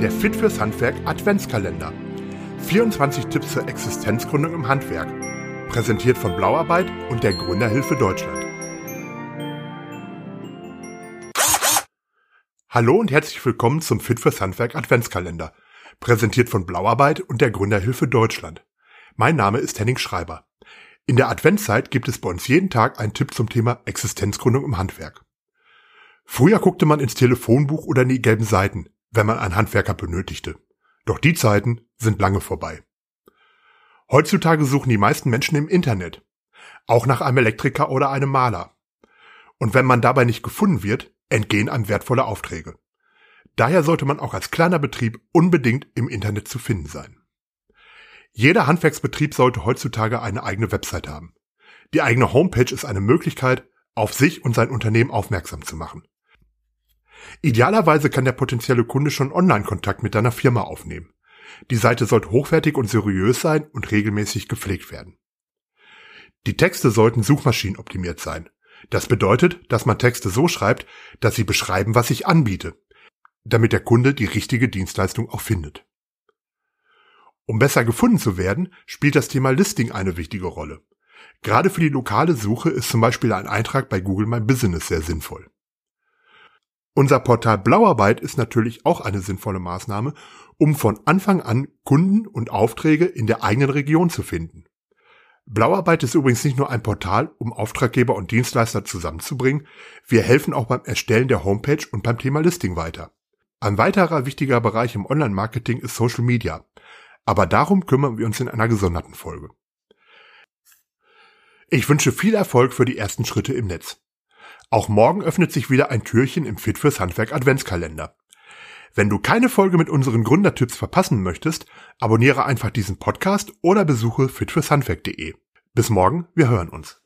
der Fit fürs Handwerk Adventskalender. 24 Tipps zur Existenzgründung im Handwerk. Präsentiert von Blauarbeit und der Gründerhilfe Deutschland. Hallo und herzlich willkommen zum Fit fürs Handwerk Adventskalender. Präsentiert von Blauarbeit und der Gründerhilfe Deutschland. Mein Name ist Henning Schreiber. In der Adventszeit gibt es bei uns jeden Tag einen Tipp zum Thema Existenzgründung im Handwerk. Früher guckte man ins Telefonbuch oder in die gelben Seiten, wenn man einen Handwerker benötigte. Doch die Zeiten sind lange vorbei. Heutzutage suchen die meisten Menschen im Internet, auch nach einem Elektriker oder einem Maler. Und wenn man dabei nicht gefunden wird, entgehen einem wertvolle Aufträge. Daher sollte man auch als kleiner Betrieb unbedingt im Internet zu finden sein. Jeder Handwerksbetrieb sollte heutzutage eine eigene Website haben. Die eigene Homepage ist eine Möglichkeit, auf sich und sein Unternehmen aufmerksam zu machen. Idealerweise kann der potenzielle Kunde schon Online-Kontakt mit deiner Firma aufnehmen. Die Seite sollte hochwertig und seriös sein und regelmäßig gepflegt werden. Die Texte sollten suchmaschinenoptimiert sein. Das bedeutet, dass man Texte so schreibt, dass sie beschreiben, was ich anbiete, damit der Kunde die richtige Dienstleistung auch findet. Um besser gefunden zu werden, spielt das Thema Listing eine wichtige Rolle. Gerade für die lokale Suche ist zum Beispiel ein Eintrag bei Google My Business sehr sinnvoll. Unser Portal Blauarbeit ist natürlich auch eine sinnvolle Maßnahme, um von Anfang an Kunden und Aufträge in der eigenen Region zu finden. Blauarbeit ist übrigens nicht nur ein Portal, um Auftraggeber und Dienstleister zusammenzubringen, wir helfen auch beim Erstellen der Homepage und beim Thema Listing weiter. Ein weiterer wichtiger Bereich im Online-Marketing ist Social Media, aber darum kümmern wir uns in einer gesonderten Folge. Ich wünsche viel Erfolg für die ersten Schritte im Netz. Auch morgen öffnet sich wieder ein Türchen im Fit fürs Handwerk Adventskalender. Wenn du keine Folge mit unseren Gründertipps verpassen möchtest, abonniere einfach diesen Podcast oder besuche fitfürshandwerk.de. Bis morgen, wir hören uns.